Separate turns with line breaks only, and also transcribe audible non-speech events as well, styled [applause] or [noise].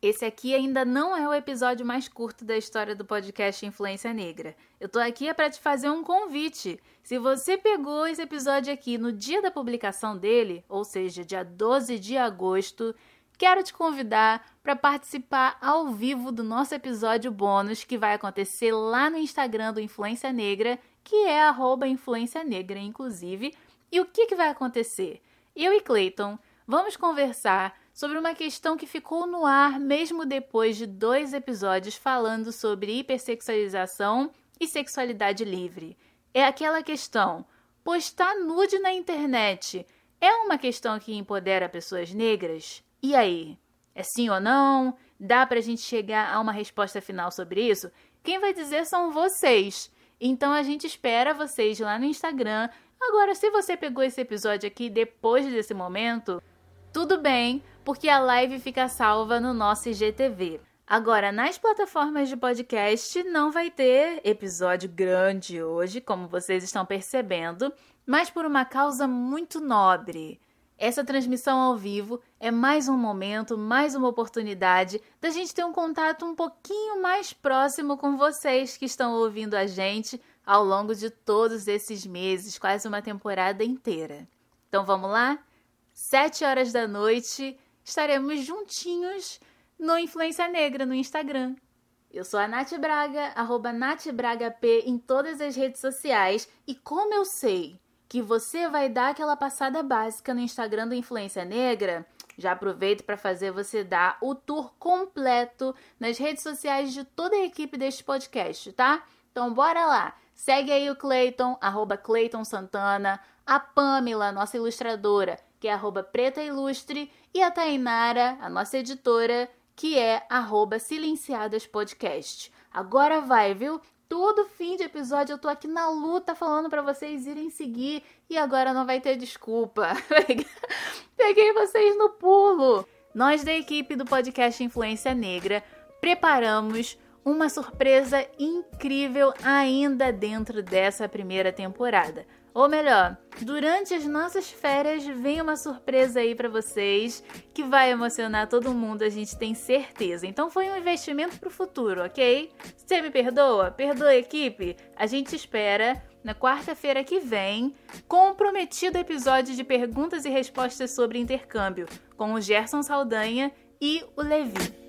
Esse aqui ainda não é o episódio mais curto da história do podcast Influência Negra. Eu tô aqui é para te fazer um convite. Se você pegou esse episódio aqui no dia da publicação dele, ou seja, dia 12 de agosto, quero te convidar para participar ao vivo do nosso episódio bônus que vai acontecer lá no Instagram do Influência Negra, que é Influência Negra, inclusive. E o que, que vai acontecer? Eu e Clayton vamos conversar sobre uma questão que ficou no ar mesmo depois de dois episódios falando sobre hipersexualização e sexualidade livre. É aquela questão: postar nude na internet é uma questão que empodera pessoas negras? E aí? É sim ou não? Dá pra gente chegar a uma resposta final sobre isso? Quem vai dizer são vocês. Então a gente espera vocês lá no Instagram. Agora, se você pegou esse episódio aqui depois desse momento, tudo bem, porque a live fica salva no nosso IGTV. Agora, nas plataformas de podcast não vai ter episódio grande hoje, como vocês estão percebendo, mas por uma causa muito nobre. Essa transmissão ao vivo é mais um momento, mais uma oportunidade da gente ter um contato um pouquinho mais próximo com vocês que estão ouvindo a gente ao longo de todos esses meses, quase uma temporada inteira. Então vamos lá? Sete horas da noite, estaremos juntinhos no Influência Negra no Instagram. Eu sou a Nath Braga, arroba NathBragaP em todas as redes sociais. E como eu sei que você vai dar aquela passada básica no Instagram do Influência Negra, já aproveito para fazer você dar o tour completo nas redes sociais de toda a equipe deste podcast, tá? Então bora lá! Segue aí o Clayton, arroba Clayton Santana, a Pamela, nossa ilustradora, que é arroba Preta Ilustre, e a Tainara, a nossa editora, que é arroba Silenciadas Podcast. Agora vai, viu? Todo fim de episódio eu tô aqui na luta falando para vocês irem seguir e agora não vai ter desculpa. [laughs] Peguei vocês no pulo. Nós da equipe do podcast Influência Negra preparamos uma surpresa incrível ainda dentro dessa primeira temporada. Ou melhor, durante as nossas férias vem uma surpresa aí para vocês que vai emocionar todo mundo, a gente tem certeza. Então foi um investimento pro futuro, ok? Você me perdoa? Perdoa equipe? A gente espera na quarta-feira que vem com o prometido episódio de perguntas e respostas sobre intercâmbio com o Gerson Saldanha e o Levi.